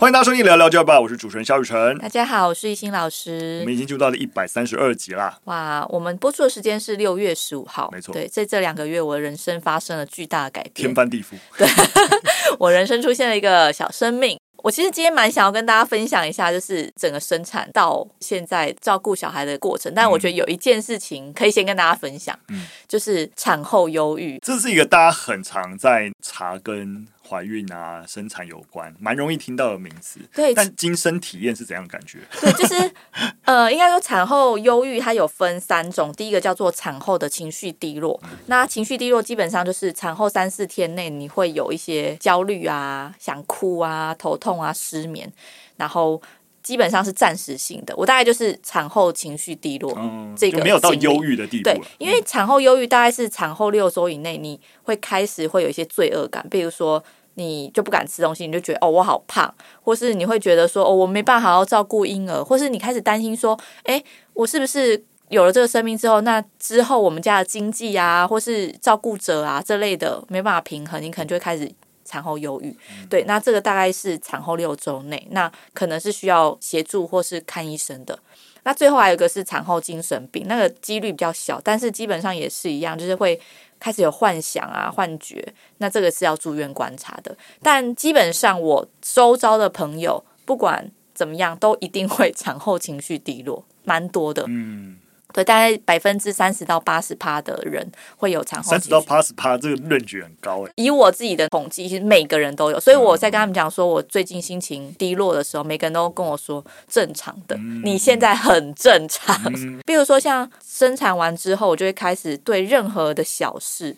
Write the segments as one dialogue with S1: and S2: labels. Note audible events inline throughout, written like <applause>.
S1: 欢迎大家收听聊聊教育吧，我是主持人肖雨辰。
S2: 大家好，我是懿心老师。
S1: 我们已经进入到了一百三十二集啦。
S2: 哇，我们播出的时间是六月十五号，
S1: 没错。
S2: 对，在这两个月，我的人生发生了巨大的改变，
S1: 天翻地覆。
S2: 对，<laughs> 我人生出现了一个小生命。我其实今天蛮想要跟大家分享一下，就是整个生产到现在照顾小孩的过程。但我觉得有一件事情可以先跟大家分享，嗯，就是产后忧郁。
S1: 这是一个大家很常在查跟怀孕啊、生产有关，蛮容易听到的名词。
S2: 对，
S1: 但亲身体验是怎样的感觉？
S2: 对，就是 <laughs> 呃，应该说产后忧郁它有分三种，第一个叫做产后的情绪低落。嗯，那情绪低落基本上就是产后三四天内你会有一些焦虑啊、想哭啊、头痛。痛啊，失眠，然后基本上是暂时性的。我大概就是产后情绪低落，嗯，这个
S1: 没有到忧郁的地步。
S2: 对，因为产后忧郁大概是产后六周以内，你会开始会有一些罪恶感，比如说你就不敢吃东西，你就觉得哦我好胖，或是你会觉得说哦我没办法好好照顾婴儿，或是你开始担心说，诶，我是不是有了这个生命之后，那之后我们家的经济啊，或是照顾者啊这类的没办法平衡，你可能就会开始。产后忧郁，对，那这个大概是产后六周内，那可能是需要协助或是看医生的。那最后还有一个是产后精神病，那个几率比较小，但是基本上也是一样，就是会开始有幻想啊、幻觉，那这个是要住院观察的。但基本上我周遭的朋友，不管怎么样，都一定会产后情绪低落，蛮多的。嗯。对，大概百分之三十到八十趴的人会有产后。
S1: 三十到八十趴，这个论据很高哎。
S2: 以我自己的统计，其实每个人都有。所以我在跟他们讲说，我最近心情低落的时候，每个人都跟我说正常的，嗯、你现在很正常。嗯、<laughs> 比如说像生产完之后，我就会开始对任何的小事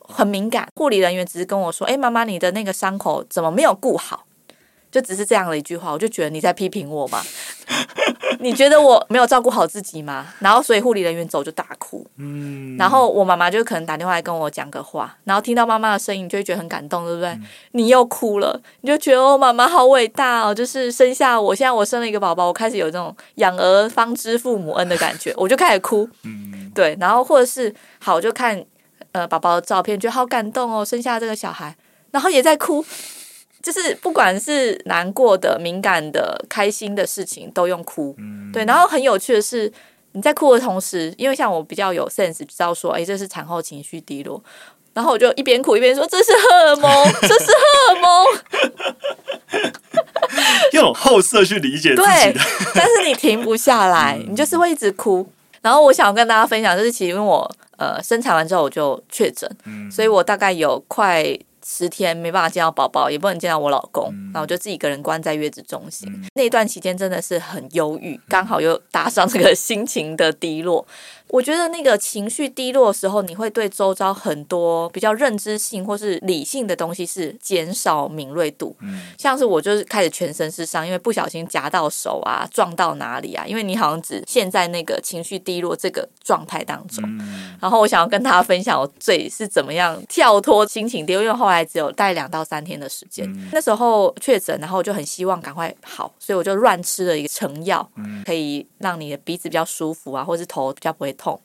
S2: 很敏感。护理人员只是跟我说：“哎，妈妈，你的那个伤口怎么没有顾好？”就只是这样的一句话，我就觉得你在批评我嘛？你觉得我没有照顾好自己吗？然后所以护理人员走就大哭，嗯，然后我妈妈就可能打电话来跟我讲个话，然后听到妈妈的声音，你就会觉得很感动，对不对？嗯、你又哭了，你就觉得哦，妈妈好伟大哦，就是生下我，现在我生了一个宝宝，我开始有这种养儿方知父母恩的感觉，我就开始哭，嗯，<laughs> 对，然后或者是好，我就看呃宝宝的照片，觉得好感动哦，生下这个小孩，然后也在哭。就是不管是难过的、敏感的、开心的事情，都用哭。嗯、对，然后很有趣的是，你在哭的同时，因为像我比较有 sense，知道说，哎，这是产后情绪低落，然后我就一边哭一边说，这是荷尔蒙，<laughs> 这是荷尔蒙。<laughs>
S1: 用后色去理解自己
S2: 但是你停不下来，<laughs> 你就是会一直哭。然后我想跟大家分享，就是其实因为我呃生产完之后我就确诊，嗯、所以我大概有快。十天没办法见到宝宝，也不能见到我老公，然后我就自己一个人关在月子中心。嗯、那段期间真的是很忧郁，刚好又搭上这个心情的低落。我觉得那个情绪低落的时候，你会对周遭很多比较认知性或是理性的东西是减少敏锐度。嗯，像是我就是开始全身是伤，因为不小心夹到手啊，撞到哪里啊？因为你好像只陷在那个情绪低落这个状态当中。嗯，然后我想要跟大家分享我最是怎么样跳脱心情低落，因为后来只有待两到三天的时间。嗯，那时候确诊，然后我就很希望赶快好，所以我就乱吃了一个成药，可以让你的鼻子比较舒服啊，或是头比较不会痛，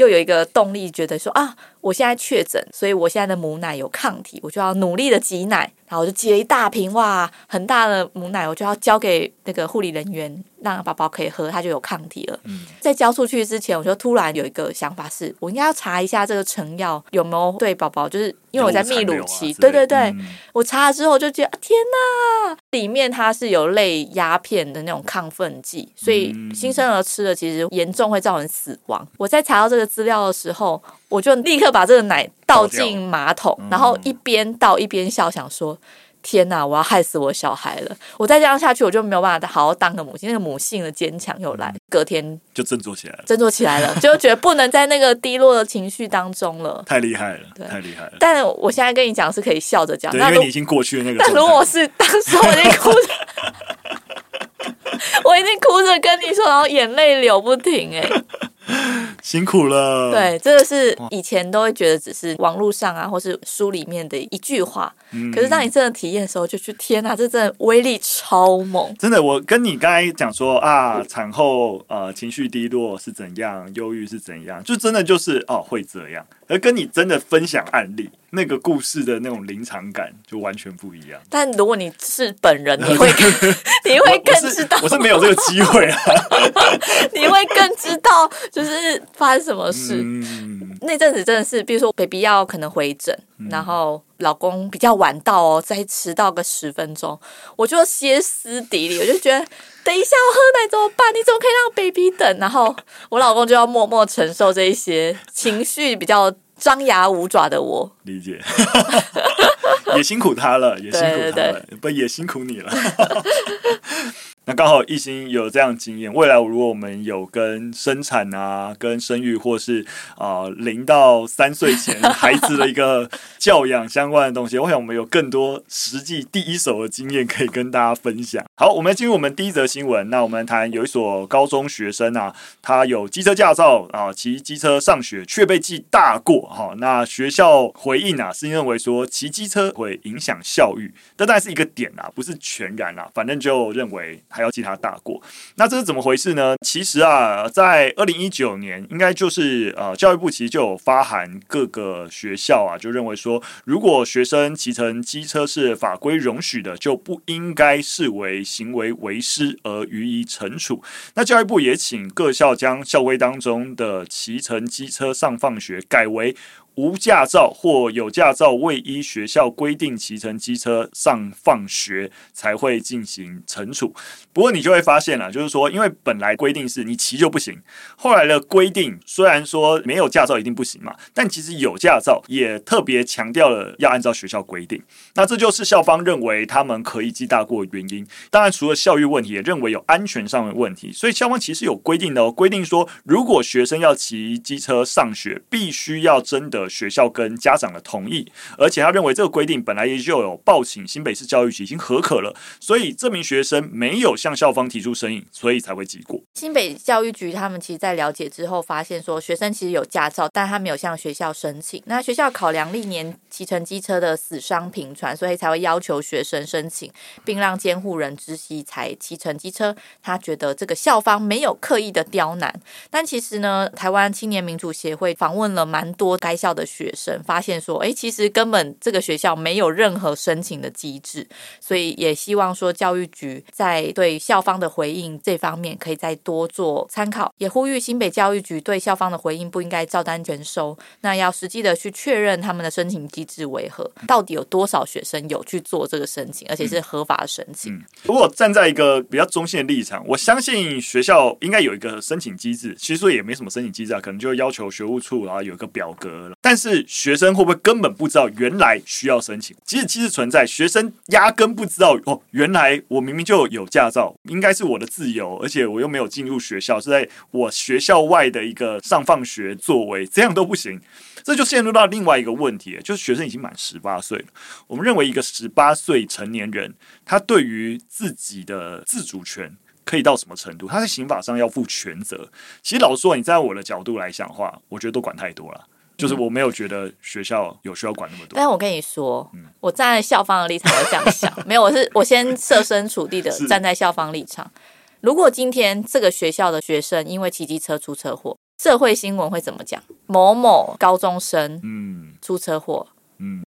S2: 又有一个动力，觉得说啊，我现在确诊，所以我现在的母奶有抗体，我就要努力的挤奶。然后我就挤了一大瓶哇，很大的母奶，我就要交给那个护理人员，让宝宝可以喝，他就有抗体了。嗯，在交出去之前，我就突然有一个想法是，是我应该要查一下这个成药有没有对宝宝，就是因为我在泌乳期，对对对，嗯、我查了之后就觉得、啊、天哪，里面它是有类鸦片的那种亢奋剂，所以新生儿吃了其实严重会造成死亡。我在查到这个资料的时候，我就立刻把这个奶倒进马桶，然后一边倒一边笑，想说：“天哪，我要害死我小孩了！我再这样下去，我就没有办法好好当个母亲。那个母性的坚强又来，隔天
S1: 就振作起来了，
S2: 振作起来了，<laughs> 就觉得不能在那个低落的情绪当中了。
S1: 太厉害了，对太厉害了！
S2: 但我现在跟你讲是可以笑着讲，
S1: 对，因为你已经过去了那个。
S2: 但如果是当时我已经哭着，<laughs> 我已经哭着跟你说，然后眼泪流不停，哎。
S1: 辛苦了。
S2: 对，这个是以前都会觉得只是网络上啊，或是书里面的一句话。嗯、可是当你真的体验的时候，就去天啊，这真的威力超猛！
S1: 真的，我跟你刚才讲说啊，产后呃情绪低落是怎样，忧郁是怎样，就真的就是哦会这样。而跟你真的分享案例，那个故事的那种临场感就完全不一样。
S2: 但如果你是本人，<laughs> 你会你会更知道
S1: 我，我是没有这个机会啊。<laughs>
S2: 你会更知道就是发生什么事。嗯、那阵子真的是，比如说 baby 要可能回诊，嗯、然后老公比较晚到哦，再迟到个十分钟，我就歇斯底里，我就觉得等一下我喝奶怎么办？你怎么可以让 baby 等？然后我老公就要默默承受这一些情绪比较。张牙舞爪的我，
S1: 理解，<laughs> 也辛苦他了，也辛苦他了，对对对，不也辛苦你了。<laughs> 那刚好一心有这样经验，未来如果我们有跟生产啊、跟生育，或是啊零到三岁前孩子的一个教养相关的东西，我想我们有更多实际第一手的经验可以跟大家分享。好，我们进入我们第一则新闻。那我们谈有一所高中学生啊，他有机车驾照啊，骑机车上学却被记大过哈。那学校回应啊，是认为说骑机车会影响校誉，这当然是一个点啊，不是全然啊，反正就认为。还要记他大过，那这是怎么回事呢？其实啊，在二零一九年，应该就是呃，教育部其实就有发函各个学校啊，就认为说，如果学生骑乘机车是法规容许的，就不应该视为行为违失而予以惩处。那教育部也请各校将校规当中的骑乘机车上放学改为。无驾照或有驾照未依学校规定骑乘机车上放学，才会进行惩处。不过你就会发现了，就是说，因为本来规定是你骑就不行，后来的规定虽然说没有驾照一定不行嘛，但其实有驾照也特别强调了要按照学校规定。那这就是校方认为他们可以记大过的原因。当然，除了校誉问题，也认为有安全上的问题。所以校方其实有规定的哦，规定说，如果学生要骑机车上学，必须要征得。学校跟家长的同意，而且他认为这个规定本来也就有报请新北市教育局已经合可了，所以这名学生没有向校方提出申请，所以才会记过。
S2: 新北教育局他们其实在了解之后，发现说学生其实有驾照，但他没有向学校申请。那学校考量历年骑乘机车的死伤频传，所以才会要求学生申请，并让监护人知悉才骑乘机车。他觉得这个校方没有刻意的刁难，但其实呢，台湾青年民主协会访问了蛮多该校。的学生发现说，诶，其实根本这个学校没有任何申请的机制，所以也希望说教育局在对校方的回应这方面可以再多做参考，也呼吁新北教育局对校方的回应不应该照单全收，那要实际的去确认他们的申请机为何，到底有多少学生有去做这个申请，而且是合法的申请。
S1: 嗯，如果站在一个比较中性的立场，我相信学校应该有一个申请机制，其实说也没什么申请机制啊，可能就要求学务处然后有一个表格。但是学生会不会根本不知道原来需要申请？即使机制存在，学生压根不知道哦，原来我明明就有驾照，应该是我的自由，而且我又没有进入学校，是在我学校外的一个上放学作为，这样都不行，这就陷入到另外一个问题，就是学生已经满十八岁了。我们认为一个十八岁成年人，他对于自己的自主权可以到什么程度？他在刑法上要负全责。其实老实说，你在我的角度来讲的话，我觉得都管太多了。就是我没有觉得学校有需要管那么多，
S2: 但我跟你说，嗯、我站在校方的立场我这样想，<laughs> 没有，我是我先设身处地的站在校方立场。如果今天这个学校的学生因为骑机车出车祸，社会新闻会怎么讲？某某高中生嗯出车祸嗯，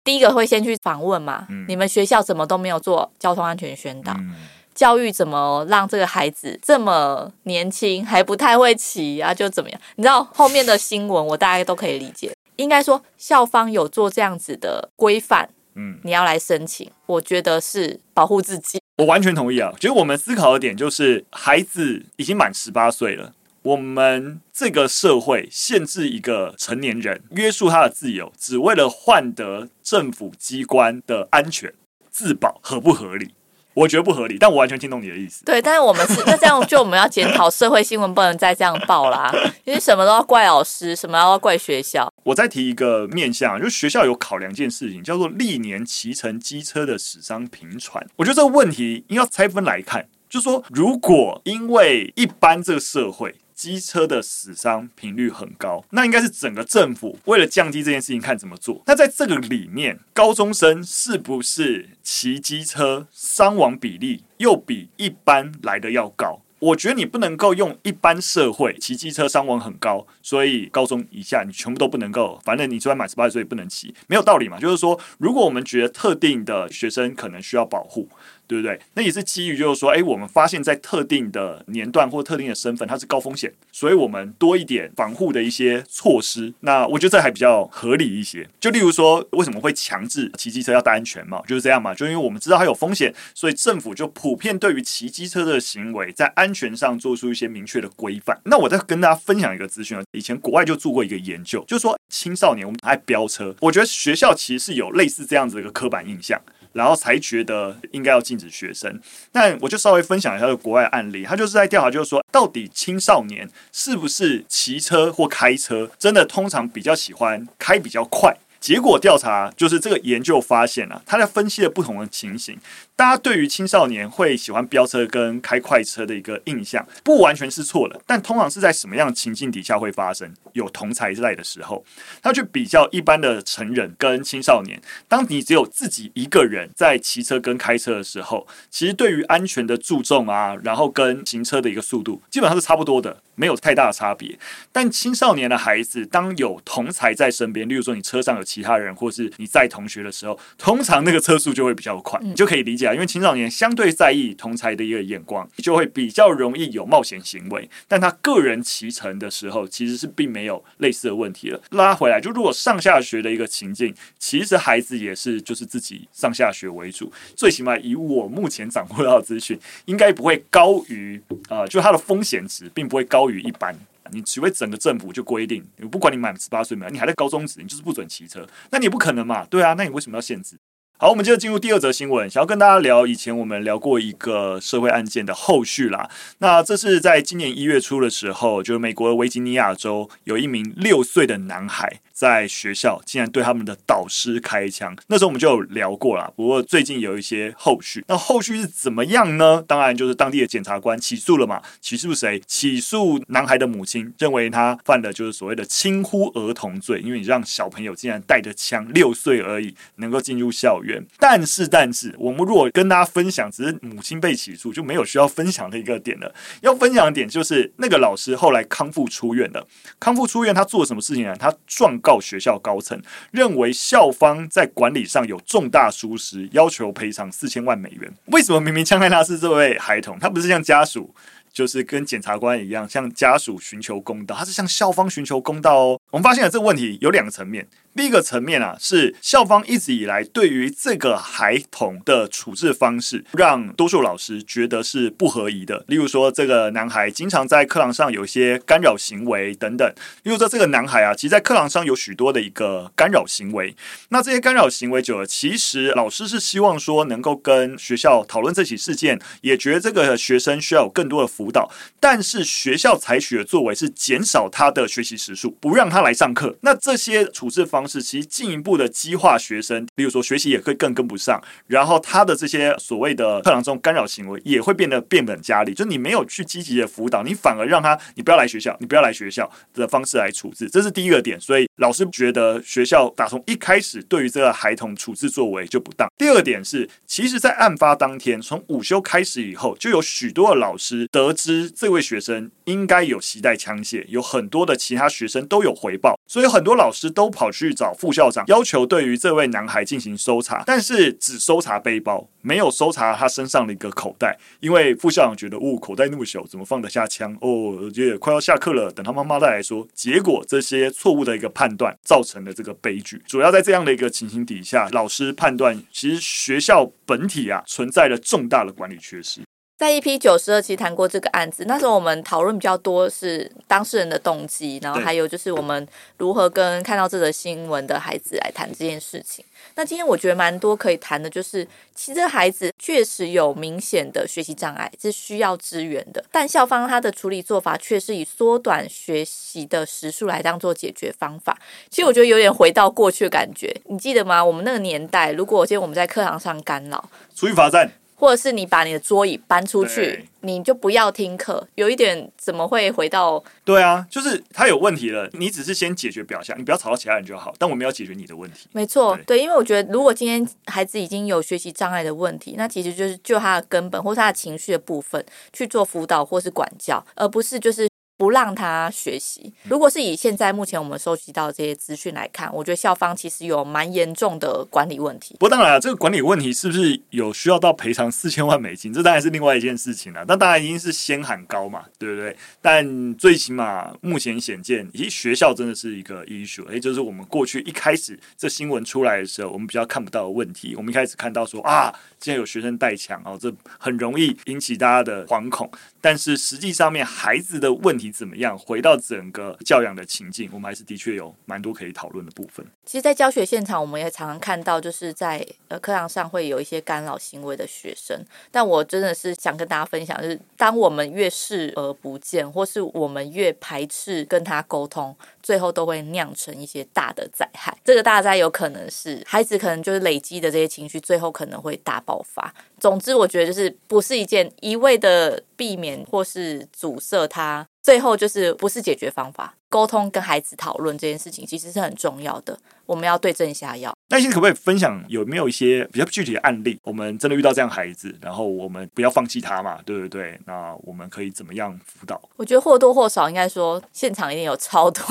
S2: 第一个会先去访问嘛，嗯、你们学校怎么都没有做交通安全宣导？嗯教育怎么让这个孩子这么年轻还不太会骑啊？就怎么样？你知道后面的新闻，我大概都可以理解。应该说校方有做这样子的规范，嗯，你要来申请，我觉得是保护自己。
S1: 我完全同意啊！其实我们思考的点就是，孩子已经满十八岁了，我们这个社会限制一个成年人，约束他的自由，只为了换得政府机关的安全自保，合不合理？我觉得不合理，但我完全听懂你的意思。
S2: 对，但是我们是那这样，就我们要检讨社会新闻，不能再这样报啦，因为什么都要怪老师，什么都要怪学校。
S1: 我再提一个面向，就是学校有考量一件事情，叫做历年骑乘机车的死伤频传。我觉得这个问题应该拆分来看，就是说，如果因为一般这个社会。机车的死伤频率很高。那应该是整个政府为了降低这件事情，看怎么做。那在这个里面，高中生是不是骑机车伤亡比例又比一般来的要高？我觉得你不能够用一般社会骑机车伤亡很高，所以高中以下你全部都不能够，反正你虽然满十八岁不能骑，没有道理嘛。就是说，如果我们觉得特定的学生可能需要保护。对不对？那也是基于就是说，哎，我们发现，在特定的年段或特定的身份，它是高风险，所以我们多一点防护的一些措施。那我觉得这还比较合理一些。就例如说，为什么会强制骑机车要戴安全帽？就是这样嘛。就因为我们知道它有风险，所以政府就普遍对于骑机车的行为，在安全上做出一些明确的规范。那我再跟大家分享一个资讯啊，以前国外就做过一个研究，就是说青少年我们爱飙车，我觉得学校其实是有类似这样子的一个刻板印象。然后才觉得应该要禁止学生。但我就稍微分享一下这国外案例，他就是在调查，就是说到底青少年是不是骑车或开车，真的通常比较喜欢开比较快。结果调查就是这个研究发现啊，他在分析了不同的情形。大家对于青少年会喜欢飙车跟开快车的一个印象，不完全是错的，但通常是在什么样的情境底下会发生？有同侪在的时候，他去比较一般的成人跟青少年。当你只有自己一个人在骑车跟开车的时候，其实对于安全的注重啊，然后跟行车的一个速度，基本上是差不多的，没有太大的差别。但青少年的孩子，当有同才在身边，例如说你车上有其他人，或是你载同学的时候，通常那个车速就会比较快，你就可以理解啊。因为青少年相对在意同才的一个眼光，就会比较容易有冒险行为。但他个人骑乘的时候，其实是并没有类似的问题了。拉回来，就如果上下学的一个情境，其实孩子也是就是自己上下学为主。最起码以我目前掌握到的资讯，应该不会高于呃，就它的风险值并不会高于一般。你除非整个政府就规定，不管你满十八岁没有，你还在高中时，你就是不准骑车，那你不可能嘛？对啊，那你为什么要限制？好，我们接着进入第二则新闻，想要跟大家聊以前我们聊过一个社会案件的后续啦。那这是在今年一月初的时候，就是美国的维吉尼亚州有一名六岁的男孩。在学校竟然对他们的导师开枪，那时候我们就有聊过了。不过最近有一些后续，那后续是怎么样呢？当然就是当地的检察官起诉了嘛。起诉谁？起诉男孩的母亲，认为他犯的就是所谓的轻忽儿童罪，因为你让小朋友竟然带着枪，六岁而已，能够进入校园。但是，但是我们如果跟大家分享，只是母亲被起诉，就没有需要分享的一个点了。要分享的点就是那个老师后来康复出院了。康复出院，他做了什么事情呢？他状告。到学校高层认为校方在管理上有重大疏失，要求赔偿四千万美元。为什么明明枪害他是这位孩童，他不是像家属，就是跟检察官一样向家属寻求公道，他是向校方寻求公道哦。我们发现了这个问题有两个层面。第一个层面啊，是校方一直以来对于这个孩童的处置方式，让多数老师觉得是不合宜的。例如说，这个男孩经常在课堂上有一些干扰行为等等。例如说，这个男孩啊，其实，在课堂上有许多的一个干扰行为。那这些干扰行为久了，其实老师是希望说能够跟学校讨论这起事件，也觉得这个学生需要有更多的辅导。但是学校采取的作为是减少他的学习时数，不让他来上课。那这些处置方式其实进一步的激化学生，比如说学习也会更跟不上，然后他的这些所谓的课堂中干扰行为也会变得变本加厉。就你没有去积极的辅导，你反而让他你不要来学校，你不要来学校的方式来处置，这是第一个点。所以老师觉得学校打从一开始对于这个孩童处置作为就不当。第二点是，其实，在案发当天从午休开始以后，就有许多的老师得知这位学生应该有携带枪械，有很多的其他学生都有回报，所以很多老师都跑去。找副校长要求对于这位男孩进行搜查，但是只搜查背包，没有搜查他身上的一个口袋，因为副校长觉得，哦，口袋那么小，怎么放得下枪？哦，我觉得快要下课了，等他妈妈再来说。结果这些错误的一个判断造成了这个悲剧。主要在这样的一个情形底下，老师判断其实学校本体啊存在了重大的管理缺失。
S2: 在 EP 九十二期谈过这个案子，那时候我们讨论比较多是当事人的动机，然后还有就是我们如何跟看到这则新闻的孩子来谈这件事情。那今天我觉得蛮多可以谈的，就是其实这个孩子确实有明显的学习障碍，是需要支援的，但校方他的处理做法却是以缩短学习的时数来当做解决方法。其实我觉得有点回到过去的感觉，你记得吗？我们那个年代，如果今天我们在课堂上干扰，
S1: 出去罚站。
S2: 或者是你把你的桌椅搬出去，你就不要听课，有一点怎么会回到？
S1: 对啊，就是他有问题了，你只是先解决表象，你不要吵到其他人就好。但我们要解决你的问
S2: 题。没错，对，因为我觉得如果今天孩子已经有学习障碍的问题，那其实就是就他的根本或是他的情绪的部分去做辅导或是管教，而不是就是。不让他学习。如果是以现在目前我们收集到这些资讯来看，我觉得校方其实有蛮严重的管理问题。
S1: 不过当然了，这个管理问题是不是有需要到赔偿四千万美金？这当然是另外一件事情了。那当然已经是先喊高嘛，对不对？但最起码目前显见，咦，学校真的是一个 issue，也就是我们过去一开始这新闻出来的时候，我们比较看不到的问题。我们一开始看到说啊，现在有学生带枪哦，这很容易引起大家的惶恐。但是实际上面孩子的问题怎么样？回到整个教养的情境，我们还是的确有蛮多可以讨论的部分。
S2: 其实，在教学现场，我们也常常看到，就是在呃课堂上会有一些干扰行为的学生。但我真的是想跟大家分享，就是当我们越视而不见，或是我们越排斥跟他沟通，最后都会酿成一些大的灾害。这个大灾有可能是孩子可能就是累积的这些情绪，最后可能会大爆发。总之，我觉得就是不是一件一味的避免或是阻塞他，最后就是不是解决方法。沟通跟孩子讨论这件事情其实是很重要的，我们要对症下药。
S1: 那现在可不可以分享有没有一些比较具体的案例？我们真的遇到这样孩子，然后我们不要放弃他嘛，对不对？那我们可以怎么样辅导？
S2: 我觉得或多或少应该说，现场一定有超多，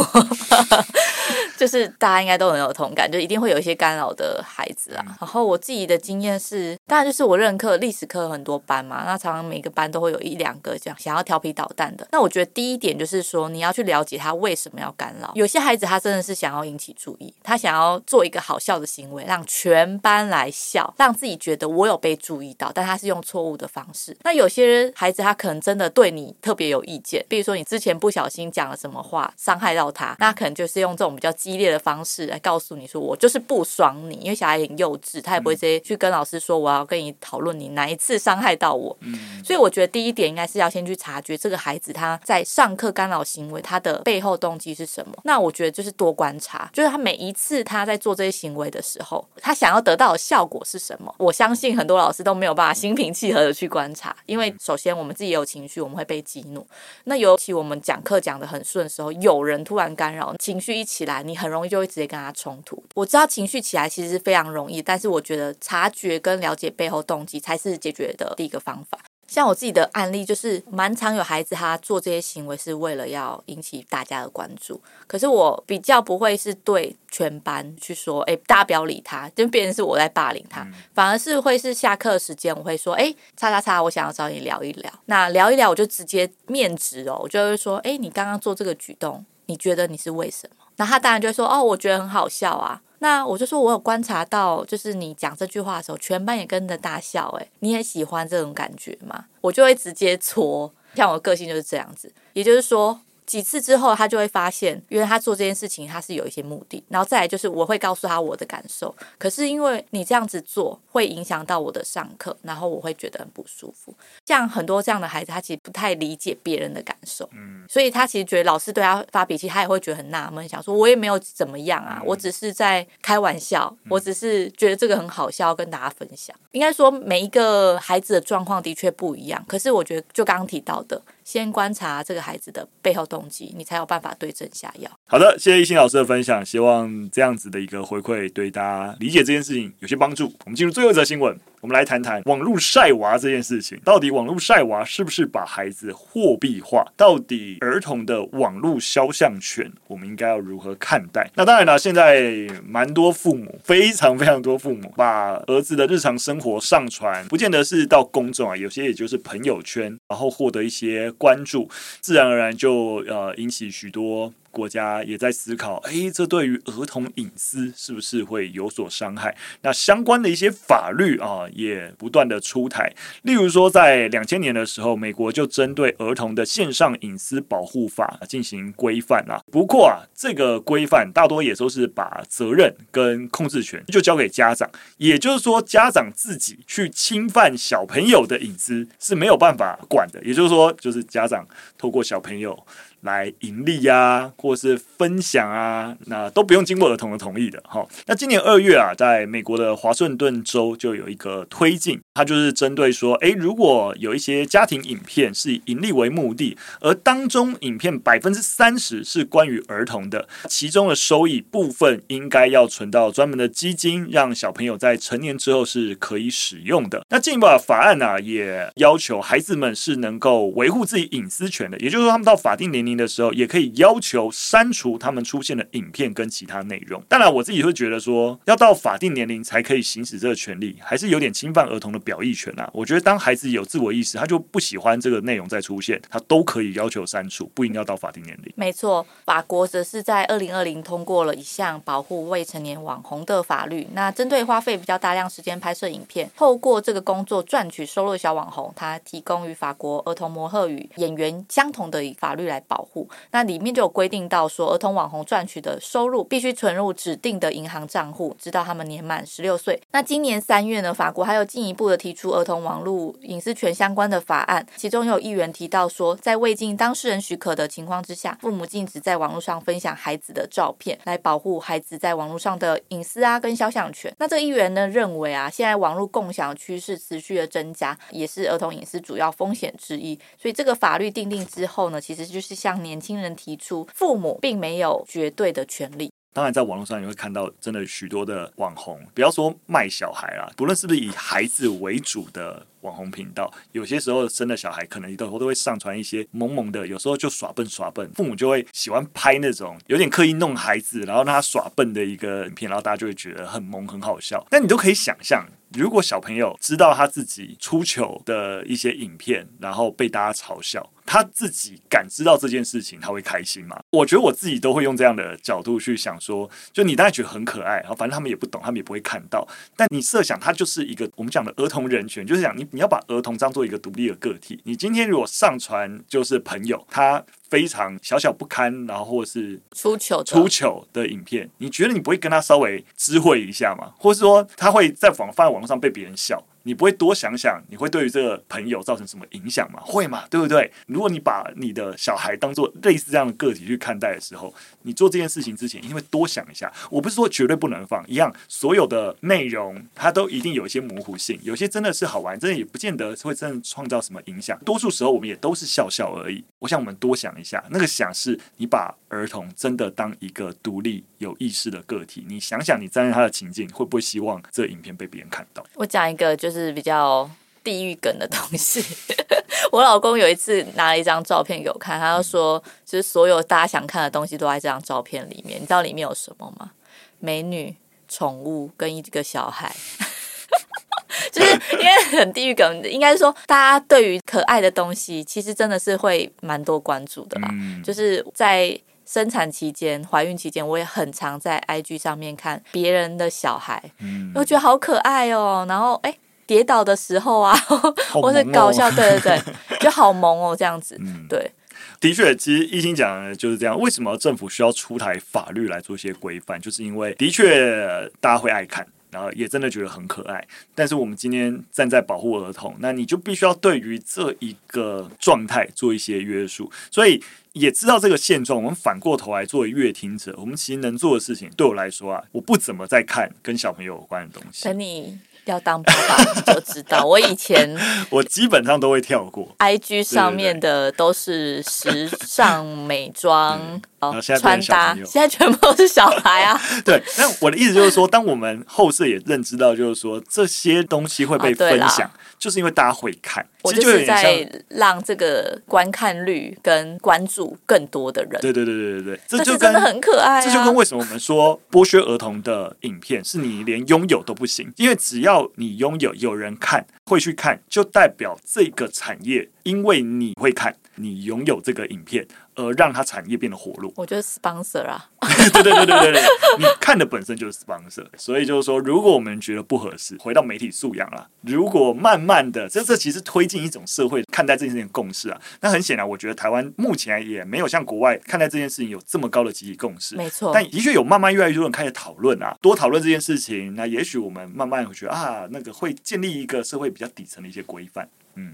S2: <laughs> 就是大家应该都很有同感，就一定会有一些干扰的孩子啊。然后我自己的经验是，当然就是我任课历史课很多班嘛，那常常每个班都会有一两个这样想要调皮捣蛋的。那我觉得第一点就是说，你要去了解他为什么要干扰。有些孩子他真的是想要引起注意，他想要做一个好笑的行为，让全班来笑，让自己觉得我有被注意到，但他是用错误的方式。那有些孩子他可能真的对你特别有意见，比如说你之前不小心讲了什么话伤害到他，那可能就是用这种比较激烈的方式来告诉你说我就是不爽你，因为小孩很幼稚，他也不会直接去跟老师说我要跟你讨论你哪一次伤害到我。嗯，所以我觉得第一点应该是要先去察觉这个孩子他在上课干扰行为他的背后动机是什么。那我觉得就是多观察，就是他每一次他在做这些行为的时候。他想要得到的效果是什么？我相信很多老师都没有办法心平气和的去观察，因为首先我们自己也有情绪，我们会被激怒。那尤其我们讲课讲得很顺的时候，有人突然干扰，情绪一起来，你很容易就会直接跟他冲突。我知道情绪起来其实是非常容易，但是我觉得察觉跟了解背后动机才是解决的第一个方法。像我自己的案例，就是蛮常有孩子他做这些行为是为了要引起大家的关注，可是我比较不会是对全班去说，哎，大家不要理他，就变成是我在霸凌他，反而是会是下课时间，我会说，哎，叉叉叉，我想要找你聊一聊。那聊一聊，我就直接面质哦，我就会说，哎，你刚刚做这个举动，你觉得你是为什么？那他当然就会说，哦，我觉得很好笑啊。那我就说，我有观察到，就是你讲这句话的时候，全班也跟着大笑。诶，你也喜欢这种感觉吗？我就会直接戳，像我个性就是这样子。也就是说。几次之后，他就会发现，原来他做这件事情他是有一些目的。然后再来就是，我会告诉他我的感受。可是因为你这样子做，会影响到我的上课，然后我会觉得很不舒服。像很多这样的孩子，他其实不太理解别人的感受，嗯，所以他其实觉得老师对他发脾气，他也会觉得很纳闷，想说我也没有怎么样啊，我只是在开玩笑，我只是觉得这个很好笑，跟大家分享。应该说每一个孩子的状况的确不一样，可是我觉得就刚刚提到的。先观察这个孩子的背后动机，你才有办法对症下药。
S1: 好的，谢谢一心老师的分享，希望这样子的一个回馈对大家理解这件事情有些帮助。我们进入最后一则新闻。我们来谈谈网络晒娃这件事情，到底网络晒娃是不是把孩子货币化？到底儿童的网络肖像权，我们应该要如何看待？那当然了，现在蛮多父母，非常非常多父母，把儿子的日常生活上传，不见得是到公众啊，有些也就是朋友圈，然后获得一些关注，自然而然就呃引起许多。国家也在思考，诶，这对于儿童隐私是不是会有所伤害？那相关的一些法律啊，也不断的出台。例如说，在两千年的时候，美国就针对儿童的线上隐私保护法进行规范啊。不过啊，这个规范大多也都是把责任跟控制权就交给家长，也就是说，家长自己去侵犯小朋友的隐私是没有办法管的。也就是说，就是家长透过小朋友。来盈利呀、或是分享啊，那都不用经过儿童的同意的。哈，那今年二月啊，在美国的华盛顿州就有一个推进，它就是针对说，诶，如果有一些家庭影片是以盈利为目的，而当中影片百分之三十是关于儿童的，其中的收益部分应该要存到专门的基金，让小朋友在成年之后是可以使用的。那进一步的法案呢、啊，也要求孩子们是能够维护自己隐私权的，也就是说，他们到法定年龄的时候，也可以要求删除他们出现的影片跟其他内容。当然，我自己会觉得说，要到法定年龄才可以行使这个权利，还是有点侵犯儿童的表意权啊。我觉得，当孩子有自我意识，他就不喜欢这个内容再出现，他都可以要求删除，不应该要到法定年龄。
S2: 没错，法国则是在二零二零通过了一项保护未成年网红的法律。那针对花费比较大量时间拍摄影片，透过这个工作赚取收入的小网红，他提供与法国儿童模特与演员相同的法律来保护。那里面就有规定到说，儿童网红赚取的收入必须存入指定的银行账户，直到他们年满十六岁。那今年三月呢，法国还有进一步的提出儿童网络隐私权相关的法案，其中有议员提到说，在未经当事人许可的情况之下，父母禁止在网络上分享孩子的照片，来保护孩子在网络上的隐私啊跟肖像权。那这个议员呢认为啊，现在网络共享趋势持续的增加，也是儿童隐私主要风险之一。所以这个法律订定之后呢，其实就是向年轻人提出，父母并没有绝对的权利。
S1: 当然，在网络上你会看到真的许多的网红，不要说卖小孩啦，不论是不是以孩子为主的网红频道，有些时候生的小孩可能都都会上传一些萌萌的，有时候就耍笨耍笨，父母就会喜欢拍那种有点刻意弄孩子，然后让他耍笨的一个影片，然后大家就会觉得很萌很好笑。但你都可以想象，如果小朋友知道他自己出糗的一些影片，然后被大家嘲笑。他自己感知到这件事情，他会开心吗？我觉得我自己都会用这样的角度去想说，就你当然觉得很可爱，然后反正他们也不懂，他们也不会看到。但你设想，他就是一个我们讲的儿童人权，就是讲你你要把儿童当做一个独立的个体。你今天如果上传就是朋友他非常小小不堪，然后或是
S2: 出糗
S1: 出糗的影片，你觉得你不会跟他稍微知会一下吗？或是说他会在网放在网络上被别人笑？你不会多想想，你会对于这个朋友造成什么影响吗？会吗？对不对？如果你把你的小孩当做类似这样的个体去看待的时候，你做这件事情之前，一定会多想一下。我不是说绝对不能放，一样所有的内容它都一定有一些模糊性，有些真的是好玩，真的也不见得会真的创造什么影响。多数时候我们也都是笑笑而已。我想我们多想一下，那个想是你把儿童真的当一个独立有意识的个体，你想想你站在他的情境，会不会希望这影片被别人看到？
S2: 我讲一个就。就是比较地域梗的东西。<laughs> 我老公有一次拿了一张照片给我看，他就说，就是所有大家想看的东西都在这张照片里面。你知道里面有什么吗？美女、宠物跟一个小孩。<laughs> 就是因为很地域梗，应该说大家对于可爱的东西，其实真的是会蛮多关注的啦。就是在生产期间、怀孕期间，我也很常在 IG 上面看别人的小孩，我觉得好可爱哦。然后哎。跌倒的时候啊，哦、或是搞笑，对对对，<laughs> 就好萌哦，这样子，嗯、对，
S1: 的确，其实一心讲的就是这样。为什么政府需要出台法律来做一些规范？就是因为的确大家会爱看，然后也真的觉得很可爱。但是我们今天站在保护儿童，那你就必须要对于这一个状态做一些约束。所以也知道这个现状，我们反过头来作为阅听者，我们其实能做的事情，对我来说啊，我不怎么在看跟小朋友有关的东西。
S2: 等你。要当爸爸就知道，我以前 <laughs>
S1: 我基本上都会跳过。
S2: IG 上面的都是时尚美妆，哦，穿搭，现在全部都是小孩啊。<laughs>
S1: 对，那我的意思就是说，当我们后世也认知到，就是说这些东西会被分享，啊、就是因为大家会看。
S2: 我就是在让这个观看率跟关注更多的人。
S1: 对对对对对对，
S2: 这就真的很可爱啊。
S1: 这就跟为什么我们说剥削儿童的影片是你连拥有都不行，因为只要你拥有，有人看会去看，就代表这个产业因为你会看，你拥有这个影片。而让它产业变得活络，
S2: 我觉得 sponsor 啊，<laughs>
S1: 对对对对对对，你看的本身就是 sponsor，所以就是说，如果我们觉得不合适，回到媒体素养啦。如果慢慢的，这这其实推进一种社会看待这件事情的共识啊。那很显然，我觉得台湾目前也没有像国外看待这件事情有这么高的集体共识，
S2: 没错。
S1: 但的确有慢慢越来越多人开始讨论啊，多讨论这件事情，那也许我们慢慢会觉得啊，那个会建立一个社会比较底层的一些规范，嗯。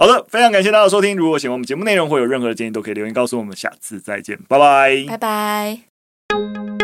S1: 好的，非常感谢大家的收听。如果喜欢我们节目内容，或有任何的建议，都可以留言告诉我们。下次再见，拜拜，
S2: 拜拜。